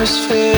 Atmosphere.